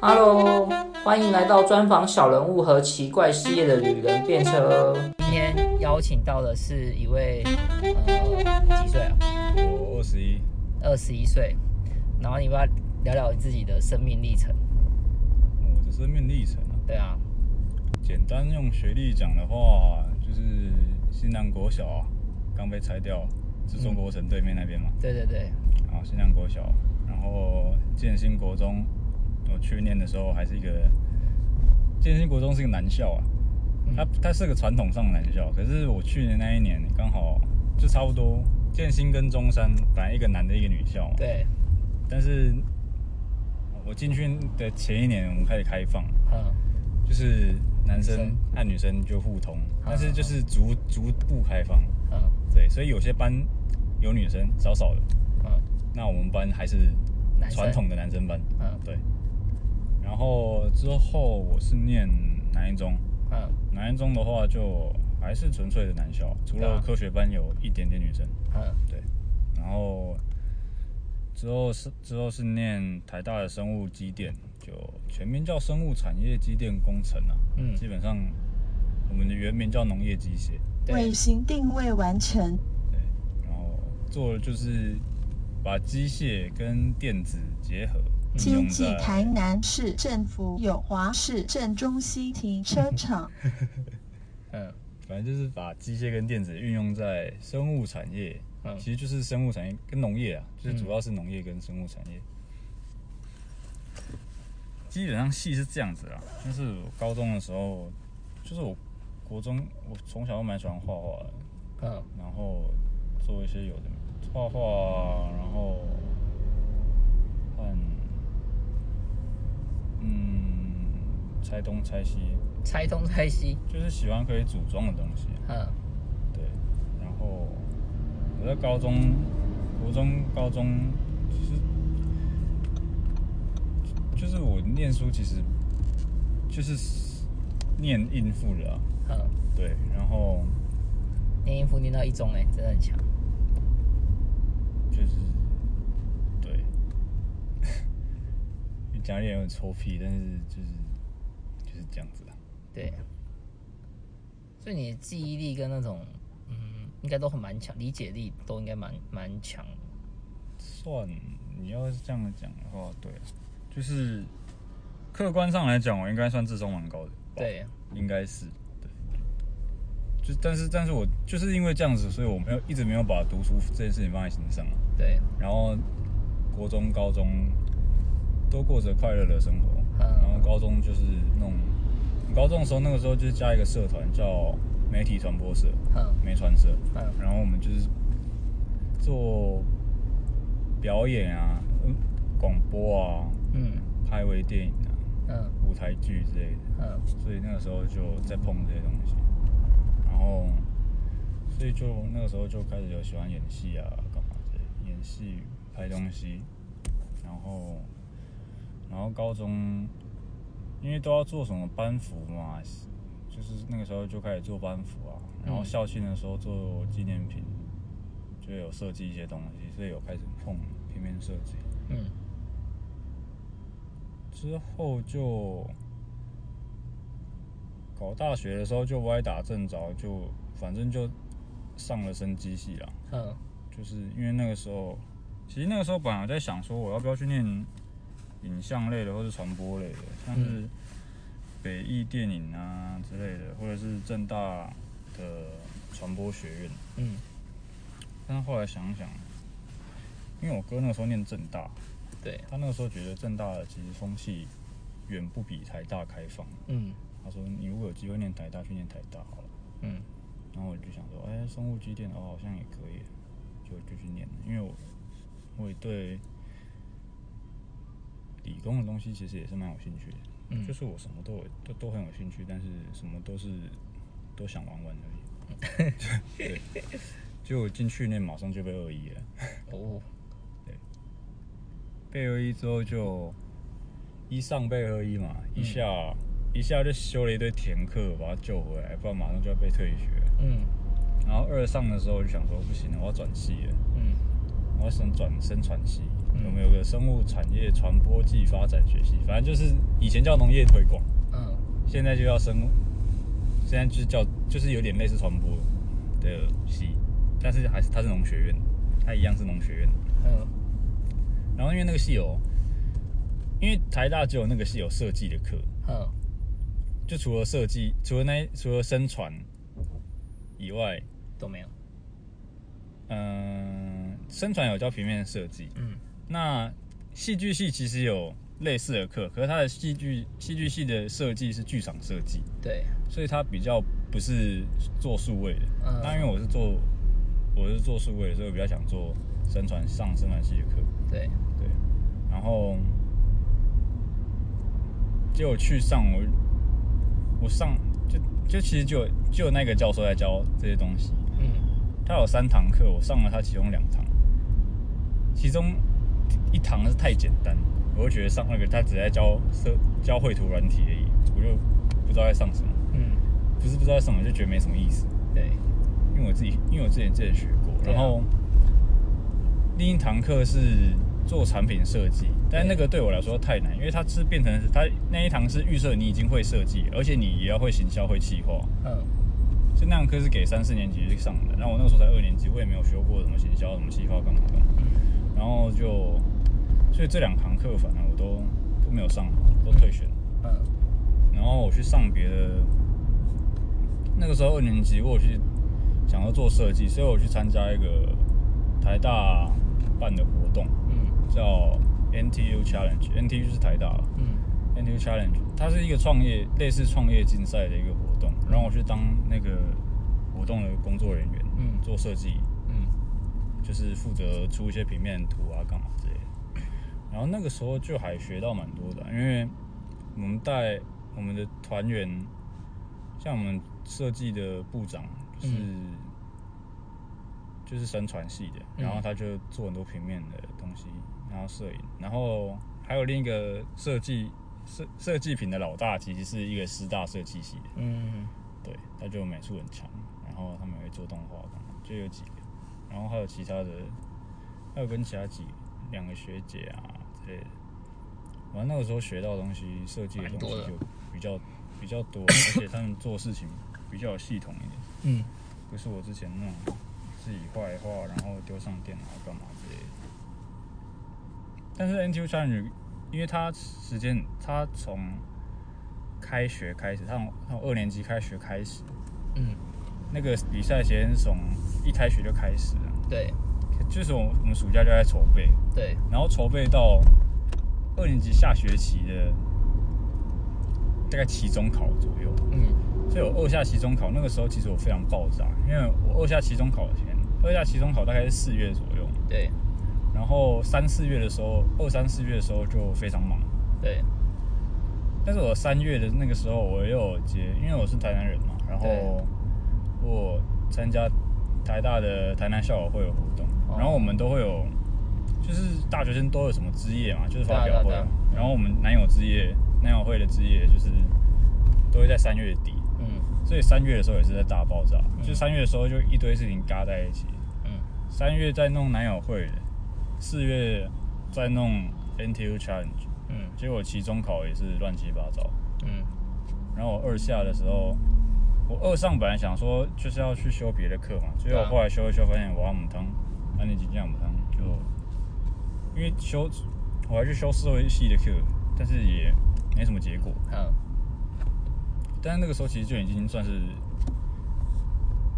Hello，欢迎来到专访小人物和奇怪事业的旅人便车。今天邀请到的是一位呃几岁啊？我二十一，二十一岁。然后你不要聊聊自己的生命历程？我的生命历程啊，对啊，简单用学历讲的话，就是新南国小啊，刚被拆掉，是中国城对面那边嘛。对对对，啊，新南国小，然后建新国中，我去念的时候还是一个建新国中是一个男校啊，它它是个传统上的男校，可是我去年那一年刚好就差不多，建新跟中山本来一个男的一个女校嘛，对，但是我进去的前一年我们开始开放，嗯，就是男生生。和女生就互通，嗯。但是就是逐逐步开放，嗯。对，所以有些班有女生少少的，嗯。那我们班还是传统的男生班，嗯。对。然后之后我是念南一中，嗯。南一中的话就还是纯粹的男校，除了科学班有一点点女生，嗯。对。然后之后是之后是念台大的生物机电，就全名叫生物产业机电工程啊，嗯。基本上我们的原名叫农业机械，对。卫星定位完成。对。然后做的就是把机械跟电子结合，应经用在济台南市政府有华市镇中心停车场。嗯。反正就是把机械跟电子运用在生物产业，嗯。其实就是生物产业跟农业啊，就是主要是农业跟生物产业。基本上系是这样子啦，就是我高中的时候，就是我国中，我从小就蛮喜欢画画的，嗯。然后做一些有的画画，然后和嗯拆东拆西，拆东拆西，就是喜欢可以组装的东西。嗯对，然后我在高中、国中、高中，其实就是我念书，其实就是念应付的啊。嗯，对，然后念应付念到一中哎，真的很强。就是对，你讲一点有点臭屁，但是就是就是这样子啊。对，所以你的记忆力跟那种，嗯，应该都很蛮强，理解力都应该蛮蛮强。算你要是这样讲的话，对啊，就是客观上来讲，我应该算智商蛮高的。吧对，应该是对。就但是但是我就是因为这样子，所以我没有一直没有把读书这件事情放在心上啊。对，然后国中、高中都过着快乐的生活，嗯。然后高中就是那种高中的时候，那个时候就是加一个社团叫媒体传播社，嗯。媒传社，嗯。然后我们就是做表演啊、嗯广播啊、嗯。拍微电影啊、嗯。舞台剧之类的。嗯。所以那个时候就在碰这些东西，然后，所以就那个时候就开始有喜欢演戏啊，干嘛之类的，演戏、拍东西，然后，然后高中，因为都要做什么班服嘛，就是那个时候就开始做班服啊，然后嗯校庆的时候做纪念品，就有设计一些东西，所以有开始碰平面设计。嗯之后就搞大学的时候就歪打正着，就反正就上了生机系了。嗯就是因为那个时候，其实那个时候本来在想说，我要不要去念影像类的或是传播类的，像是北艺电影啊之类的，或者是正大的传播学院。嗯但是后来想想，因为我哥那个时候念正大，对，他那个时候觉得正大的其实风气远不比台大开放。嗯他说你如果有机会念台大，去念台大好了。嗯然后我就想说，哎，生物机电哦，好像也可以，就就去念了。因为我我也对理工的东西其实也是蛮有兴趣的，嗯。就是我什么都有都都很有兴趣，但是什么都是都想玩玩而已。对，结果进去那马上就被二一了。哦。对。被二一之后就一上被二一嘛，一下、一下就修了一堆填课把他救回来，不然马上就要被退学。嗯。然后二上的时候就想说不行了，我要转系了，嗯。我要想转生传系，嗯。我们有个生物产业传播暨发展学系，反正就是以前叫农业推广，嗯。现在就叫生物，现在就是叫就是有点类似传播的系，但是还是它是农学院，它一样是农学院。嗯。然后因为那个系有，因为台大只有那个系有设计的课，嗯。就除了设计，除了那除了生传以外，都没有。嗯、生传有教平面设计，嗯那戏剧系其实有类似的课，可是它的戏剧戏剧系的设计是剧场设计，对，所以它比较不是做数位的。嗯。那因为我是做我是做数位的，所以我比较想做生传上生传系的课。对，对，然后结果去上我我上就就其实就就那个教授在教这些东西，嗯。他有三堂课，我上了他其中两堂，其中一堂是太简单，我就觉得上那个他只在教设教绘图软体而已，我就不知道在上什么，嗯，不是不知道在上什么，就觉得没什么意思。对，因为我自己，因为我之前自己学过，然后另一堂课是做产品设计，但那个对我来说太难，因为它是变成是它那一堂是预设你已经会设计，而且你也要会行销、会企划，嗯。就那堂课是给三四年级去上的。然后我那个时候才二年级，我也没有学过什么行销、什么企划干嘛干嘛，嗯然后就所以这两堂课反正我都都没有上，都退选。嗯。然后我去上别的，那个时候二年级，我去想要做设计，所以我去参加一个台大办的活动，嗯。叫 NTU Challenge，NTU 就是台大了嗯，NTU Challenge，它是一个创业类似创业竞赛的一个活动，让我去当那个活动的工作人员，嗯。做设计，嗯就是负责出一些平面图啊，干嘛之类的。然后那个时候就还学到蛮多的，因为我们带我们的团员，像我们设计的部长就是、嗯。就是声传系的，嗯然后他就做很多平面的东西，然后摄影，然后还有另一个设计设设计品的老大，其实是一个师大设计系的，嗯。对，他就美术很强，然后他们也会做动画，就有几个，然后还有其他的，还有跟其他几两个学姐啊之类的。反正那个时候学到的东西，设计的东西就比较比较多，而且他们做事情比较有系统一点，嗯不是我之前那种自己画一画，然后丢上电脑干嘛之类的。但是 NTU Challenge，因为它时间，它从开学开始，它从它从二年级开学开始，嗯，那个比赛时间是从一开学就开始了，对。就是我们我们暑假就在筹备，对，然后筹备到二年级下学期的大概期中考左右，嗯。所以我二下期中考那个时候其实我非常爆炸，因为我二下期中考前，二下期中考大概是四月左右，对。然后三四月的时候，二三四月的时候就非常忙，对，但是我三月的那个时候我又有接，因为我是台南人嘛，然后我参加台大的台南校友会有活动，哦。然后我们都会有，就是大学生都有什么之夜嘛，就是发表会。对啊对啊对啊。然后我们男友之夜、男友会的之夜就是都会在三月底，嗯。所以三月的时候也是在大爆炸，就三月的时候就一堆事情嘎在一起，嗯。三月在弄男友会的，四月在弄 NTU Challenge，嗯。结果期中考也是乱七八糟。嗯。然后我二下的时候，我二上本来想说就是要去修别的课嘛，结果后来修一修，发现我要母汤，安尼几这样母汤，就因为修我还去修社会系的课，但是也没什么结果。嗯但是那个时候其实就已经算是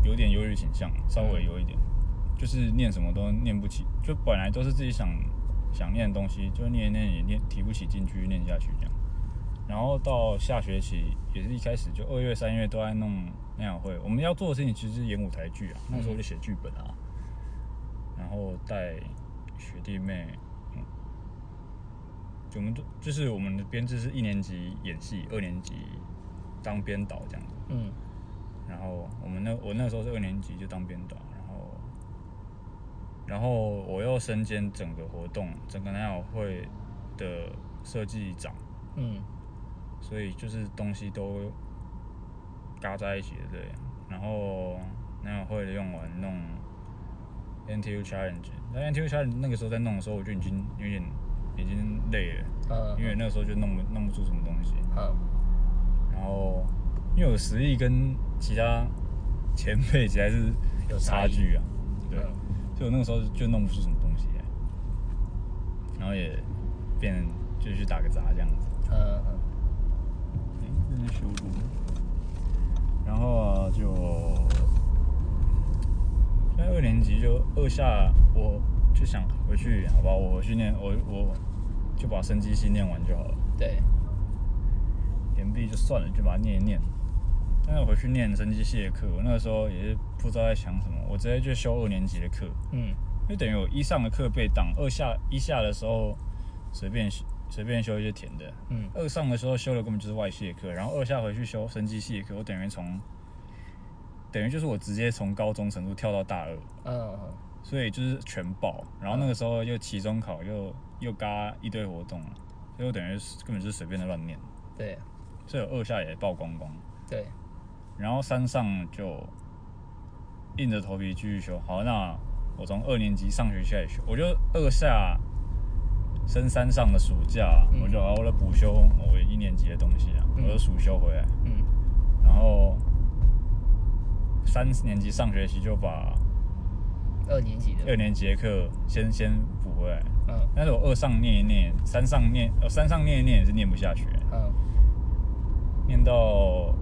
有点忧郁倾向，稍微有一点，就是念什么都念不起，就本来都是自己想想念的东西，就念念也念提不起劲，继续念下去这样。然后到下学期也是一开始就二月、三月都在弄那样会，我们要做的事情其实是演舞台剧啊，那时候就写剧本啊，然后带学弟妹，嗯，就我们都就是我们的编制是一年级演戏，二年级当编导这样子。嗯。然后我们那我那时候是二年级就当编导，然后然后我又身兼整个活动整个那样会的设计长，嗯所以就是东西都嘎在一起的这样。然后那样会的用完弄 NTU Challenge，那 NTU Challenge 那个时候在弄的时候，我就已经有点已经累了，嗯，因为那个时候就弄不弄不出什么东西。嗯然后因为我实力跟其他前辈其实还是有差距啊，对，嗯所以我那个时候就弄不出什么东西来，然后也变成就去打个杂这样子。嗯然后啊就在二年级就二下，我就想回去，好吧，我回去念，我我就把生机系念完就好了。对，延毕就算了，就把它念一念。但是我回去念生机系的课，我那个时候也是不知道在想什么，我直接就修二年级的课，嗯就等于我一上的课被挡，二下一下的时候随便随便修一些甜的，嗯二上的时候修的根本就是外系的课，然后二下回去修生机系的课，我等于从等于就是我直接从高中程度跳到大二，嗯嗯所以就是全爆。然后那个时候又期中考又又嘎一堆活动，所以我等于根本就是随便的乱念，对所以我二下也爆光光。对，然后三上就硬着头皮继续修。好，那我从二年级上学期开始修，我就二下升山上的暑假，嗯。我就好好的补修我一年级的东西啊，嗯。我就暑修回来，嗯。然后三年级上学期就把二年级的，二年级的课先先补回来。嗯。但是我二上念一念，三上念，呃，三上念一念也是念不下去，嗯。念到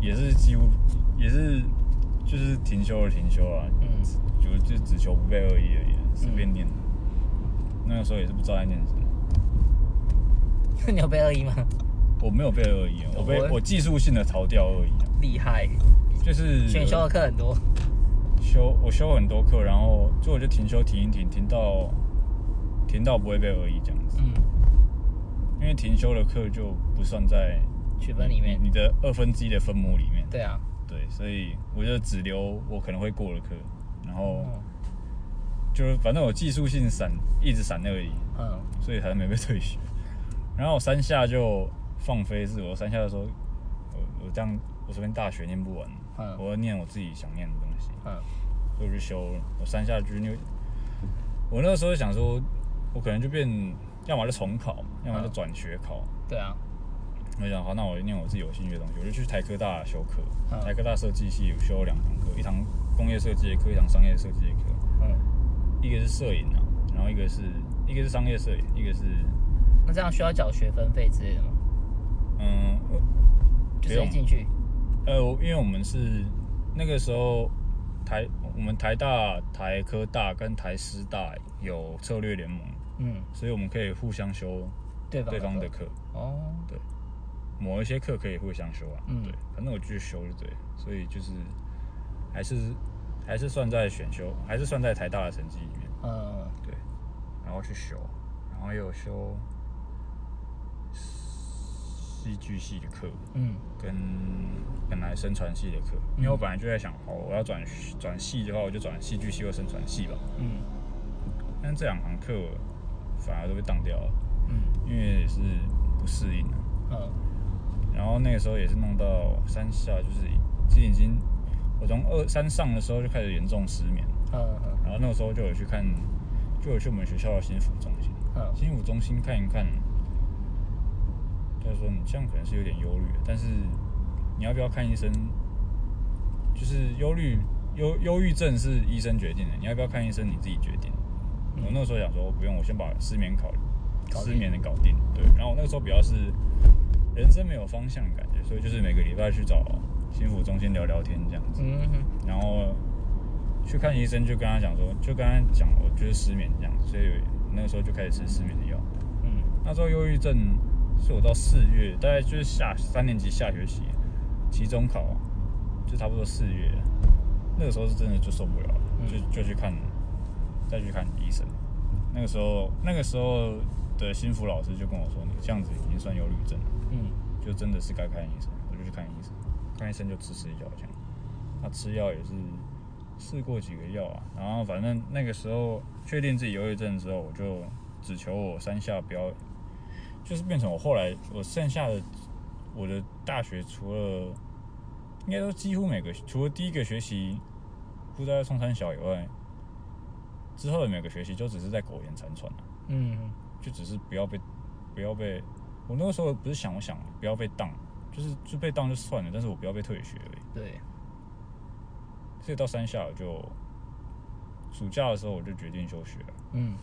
也是几乎也是就是停休了停休啊，嗯。就就只求不被恶意而已，随便念。那个时候也是不知道在念什么，你有被二一吗？我没有被恶意，我被我我技术性的逃掉恶意，厉害，就是选修的课很多，修我修很多课，然后就我就停修停一停，停到停到不会被恶意这样子，嗯，因为停修的课就不算在学分里面。你，你的二分之一的分母里面。对啊，对，所以我就只留我可能会过的课，然后嗯就是反正我技术性闪一直闪而已，嗯所以才没被退学。然后我三下就放飞自我，三下的时候，我我这样我这边大学念不完，嗯我要念我自己想念的东西，嗯所以我就修了。我三下就因为，我那个时候想说，我可能就变，要么就重考，要么就嗯转学考。对啊，我想好，那我念我自己有兴趣的东西，我就去台科大修课。嗯台科大设计系有修两堂课，一堂工业设计的课，一堂商业设计一个是摄影啊，然后一个是一个是商业摄影，一个是那这样需要缴学分费之类的吗？嗯直接进去，呃，因为我们是那个时候台我们台大、台科大跟台师大有策略联盟，嗯，所以我们可以互相修对方对方的课哦，对，某一些课可以互相修啊。嗯对，反正我继续修就对，所以就是还是还是算在选修，还是算在台大的成绩里面。嗯。对，然后去修，然后又有修戏剧系的课，嗯。跟本来生传系的课，因为我本来就在想，哦，我要转转系的话，我就转戏剧系或生传系吧。嗯。但这两堂课反而都被当掉了，嗯。因为也是不适应啊。嗯。然后那个时候也是弄到三下，就是其实已经，我从二三上的时候就开始严重失眠，嗯然后那个时候就有去看，就有去我们学校的心辅中心，嗯心辅中心看一看，他说你这样可能是有点忧虑，但是你要不要看医生？就是忧虑忧忧郁症是医生决定的，你要不要看医生你自己决定。我那个时候想说不用，我先把失眠考失眠的搞定。对，然后我那个时候比较是人生没有方向的感觉，所以就是每个礼拜去找心腹中心聊聊天这样子。嗯哼然后去看医生，就跟他讲说，就跟他讲我就是失眠这样，所以那个时候就开始吃失眠的药。嗯那时候忧郁症是我到四月，大概就是下三年级下学期期中考，就差不多四月，那个时候是真的就受不了了，嗯就就去看，再去看医生。那个时候，那个时候的心腹老师就跟我说，你这样子已经算忧郁症了。嗯就真的是该看医生，我就去看医生，看医生就吃吃药这样。他吃药也是试过几个药啊，然后反正那个时候确定自己忧郁症之后，我就只求我三下不要，就是变成我后来我剩下的我的大学除了应该都几乎每个除了第一个学期不知道在冲山小以外，之后的每个学期就只是在苟延残喘啊，嗯，就只是不要被不要被，我那个时候不是想我想不要被当，就是就被当就算了，但是我不要被退学而已。对，所以到山下我就暑假的时候我就决定休学了。嗯，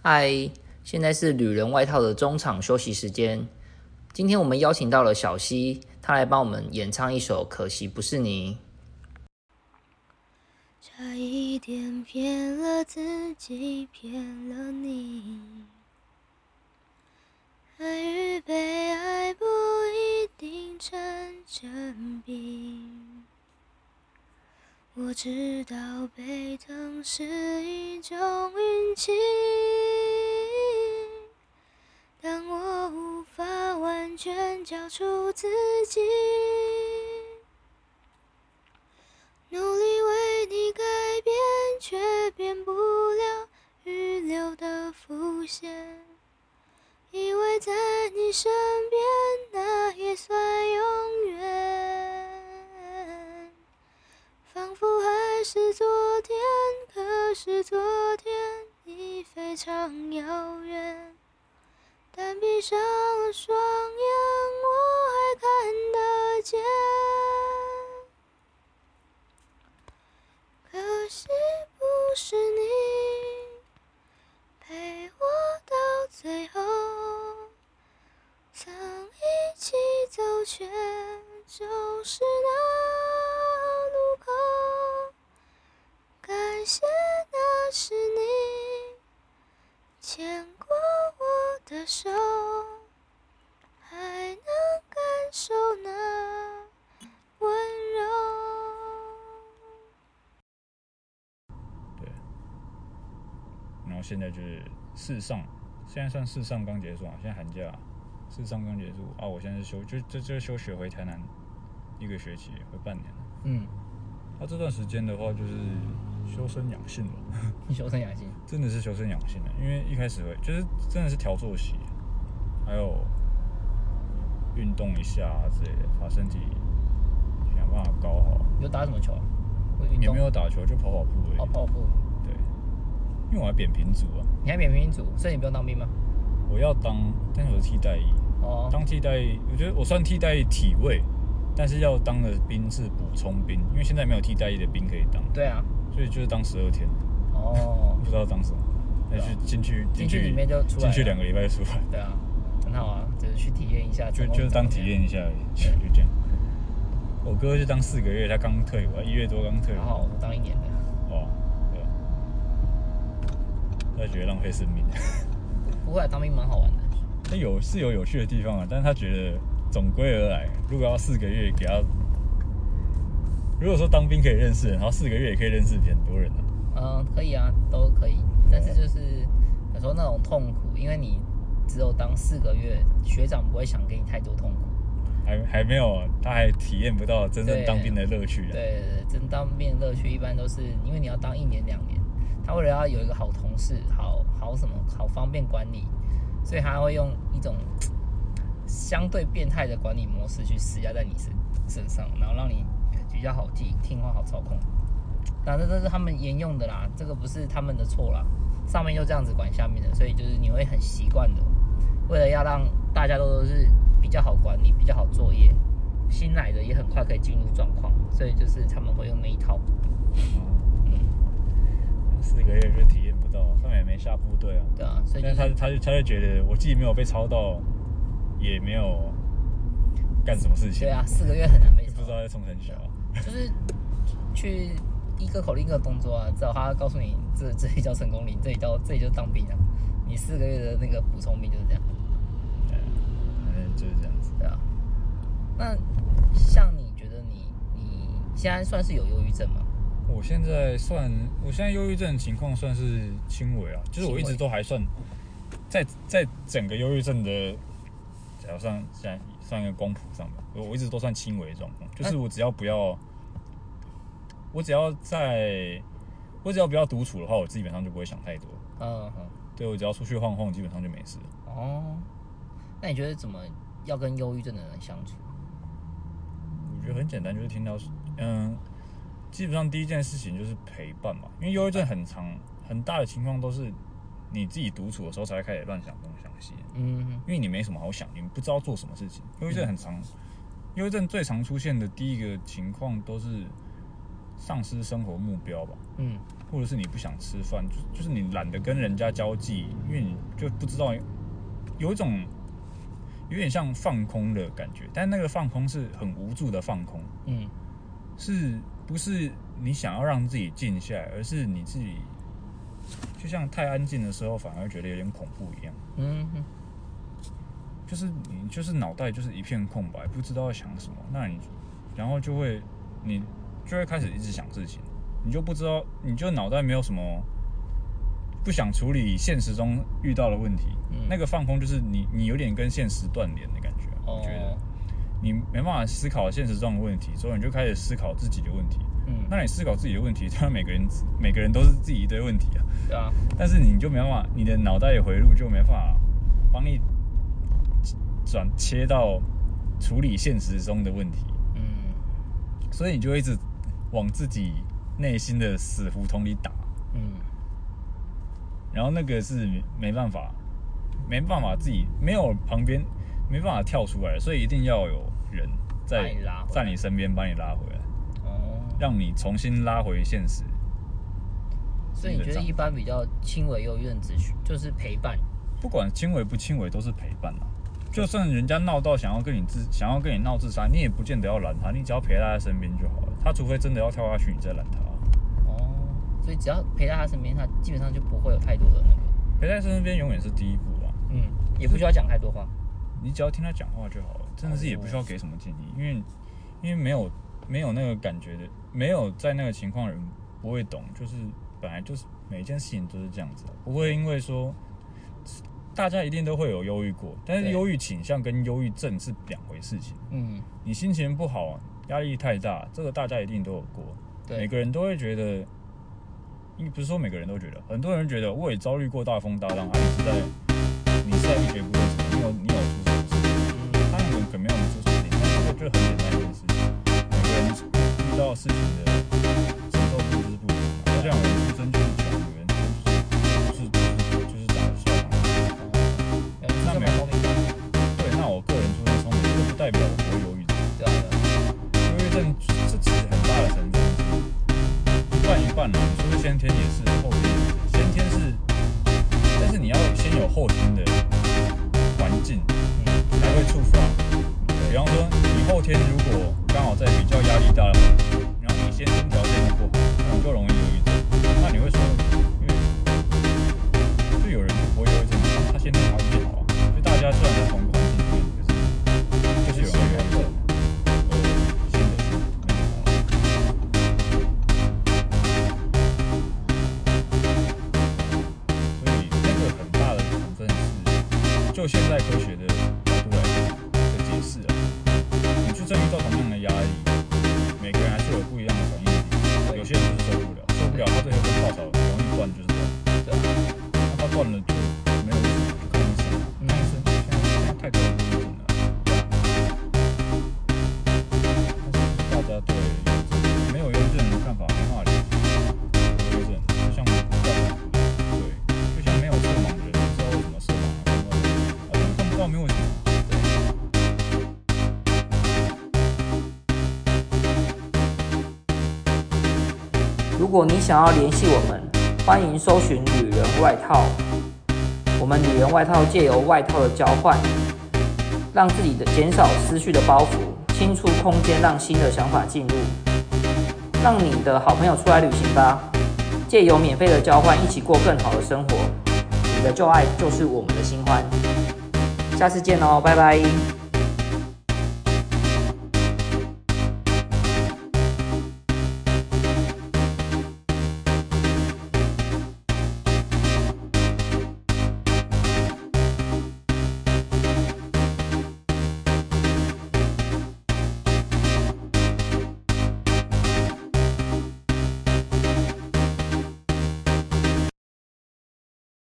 嗨，现在是旅人外套的中场休息时间。今天我们邀请到了小溪，他来帮我们演唱一首《可惜不是你》。差一点骗了自己，骗了你。爱与被爱不一定成正比。我知道被疼是一种运气，但我无法完全交出自己。努力为你改变，却变不了预留的伏线。以为在你你身是昨天已非常遥远。但闭上了双手，还能感受那温柔。对。然后现在就是四上，现在算四上刚结束啊，现在寒假四上刚结束啊，我现在是休，就就就休学回台南一个学期，回半年了。嗯，他、这段时间的话，就是修身养性吧，你 修身养性，真的是修身养性的，因为一开始会就是真的是调作息，还有运动一下啊之类的，把身体想办法搞好。你有打什么球也没有打球，就跑跑步而已。跑跑步。对，因为我还扁平足啊，你还扁平足，所以你不用当兵吗？我要当，但是我是替代役。哦，当替代役，我觉得我算替代役体位，但是要当的兵是补充兵，因为现在没有替代役的兵可以当，对啊，所以就是当十二天，哦不，知道当什么，那去进去进去里面就出来进去两个礼拜就出来，对啊，很好啊，就是去体验一下，就就是当体验一下而已，就就这样。我哥就当四个月，他刚退伍啊，一月多刚退伍样。然，后我当一年的，哇，对啊，他觉得浪费生命。不会啊当兵蛮好玩的。他有是有有趣的地方啊，但是他觉得总归而来，如果要四个月给他，如果说当兵可以认识人，然后四个月也可以认识很多人啊。嗯，可以啊，都可以，但是就是有时候那种痛苦，因为你只有当四个月，学长不会想给你太多痛苦。还还没有，他还体验不到真正当兵的乐趣啊。对，真当兵的乐趣一般都是因为你要当一年两年，他为了要有一个好同事，好好什么好方便管理，所以他会用一种相对变态的管理模式去施加在你身身上，然后让你比较好记、听话、好操控。那这都是他们沿用的啦，这个不是他们的错啦，上面就这样子管下面的，所以就是你会很习惯的。为了要让大家都是比较好管理、比较好作业，新来的也很快可以进入状况，所以就是他们会用那一套。嗯，四个月就体验不到，他们也没下部队啊。对啊，所以就是但是他他就他就觉得我既没有被抄到，也没有干什么事情。对啊，，四个月很难被就不知道在冲很小。就是去一个口令一个动作啊，只要他告诉你这这里叫成功令，这里叫这里就当兵啊，你四个月的那个补充兵就是这样，反正就是这样子。对啊。那像你觉得你你现在算是有忧郁症吗？我现在算，我现在忧郁症情况算是轻微啊，就是我一直都还算在在整个忧郁症的，假如上现在算一个光谱上面，我我一直都算轻微的状况，就是我只要不要，我只要在，我只要不要独处的话，我基本上就不会想太多。嗯哼，对我只要出去晃晃，基本上就没事了。哦，那你觉得怎么要跟忧郁症的人相处？我觉得很简单，就是听到，嗯，基本上第一件事情就是陪伴嘛，因为忧郁症很长很大的情况都是你自己独处的时候才会开始乱想东想西，嗯哼，因为你没什么好想，你不知道做什么事情。忧郁症很长，忧郁症最常出现的第一个情况都是丧失生活目标吧，嗯或者是你不想吃饭，就就是你懒得跟人家交际，因为你就不知道有一种有点像放空的感觉，但那个放空是很无助的放空。嗯是不是你想要让自己静下来，而是你自己就像太安静的时候，反而觉得有点恐怖一样。嗯哼，就是你就是脑袋就是一片空白，不知道要想什么，那你然后就会你就会开始一直想事情，你就不知道，你就脑袋没有什么不想处理现实中遇到的问题。嗯。那个放空就是你你有点跟现实断联的感觉，我觉得哦，你没办法思考现实中的问题，所以你就开始思考自己的问题。嗯，那你思考自己的问题，当然每个人每个人都是自己一堆问题啊，对啊，但是你就没办法，你的脑袋的回路就没办法帮你转切到处理现实中的问题，嗯，所以你就一直往自己内心的死胡同里打，嗯，然后那个是没没办法，没办法自己没有旁边没办法跳出来，所以一定要有人在在你身边把你拉回来，哦，让你重新拉回现实。所以你觉得一般比较轻微忧郁症只需就是陪伴，不管轻微不轻微，都是陪伴啊。就算人家闹到想要跟你自想要跟你闹自杀，你也不见得要拦他，你只要陪在他在身边就好了。他除非真的要跳下去，你再拦他。哦，所以只要陪在他身边，他基本上就不会有太多的那个，陪在身边永远是第一步啊。嗯，也不需要讲太多话，你只要听他讲话就好了，真的是也不需要给什么建议，因为因为没有没有那个感觉的，没有在那个情况人不会懂，就是本来就是每一件事情都是这样子啊，不会因为说大家一定都会有忧郁过，但是忧郁倾向跟忧郁症是两回事情。嗯，你心情不好，压力太大，这个大家一定都有过，对，每个人都会觉得，因为不是说每个人都觉得，很多人觉得我也遭遇过大风大浪，啊，你是在你是在一蹶不振，你有你有出什么事情？嗯，当然可能没有出什么事情，但这个就很简单一件事情，每个人遇到事情的承受度就是不一样嘛。就像我们出生就是代表我不会忧郁症。对啊，对啊忧郁症这其实很大的成分一半一半啦。你说是先天也是，后天也是。先天是，但是你要先有后天的环境，才会触发。比方说，你后天如果刚好在比较压力大的环境，然后你先天条件如果你想要联系我们，欢迎搜寻“女人外套”。我们女人外套借由外套的交换，让自己的减少思绪的包袱，清出空间，让新的想法进入。让你的好朋友出来旅行吧，借由免费的交换，一起过更好的生活。你的旧爱就是我们的新欢。下次见哦，拜拜。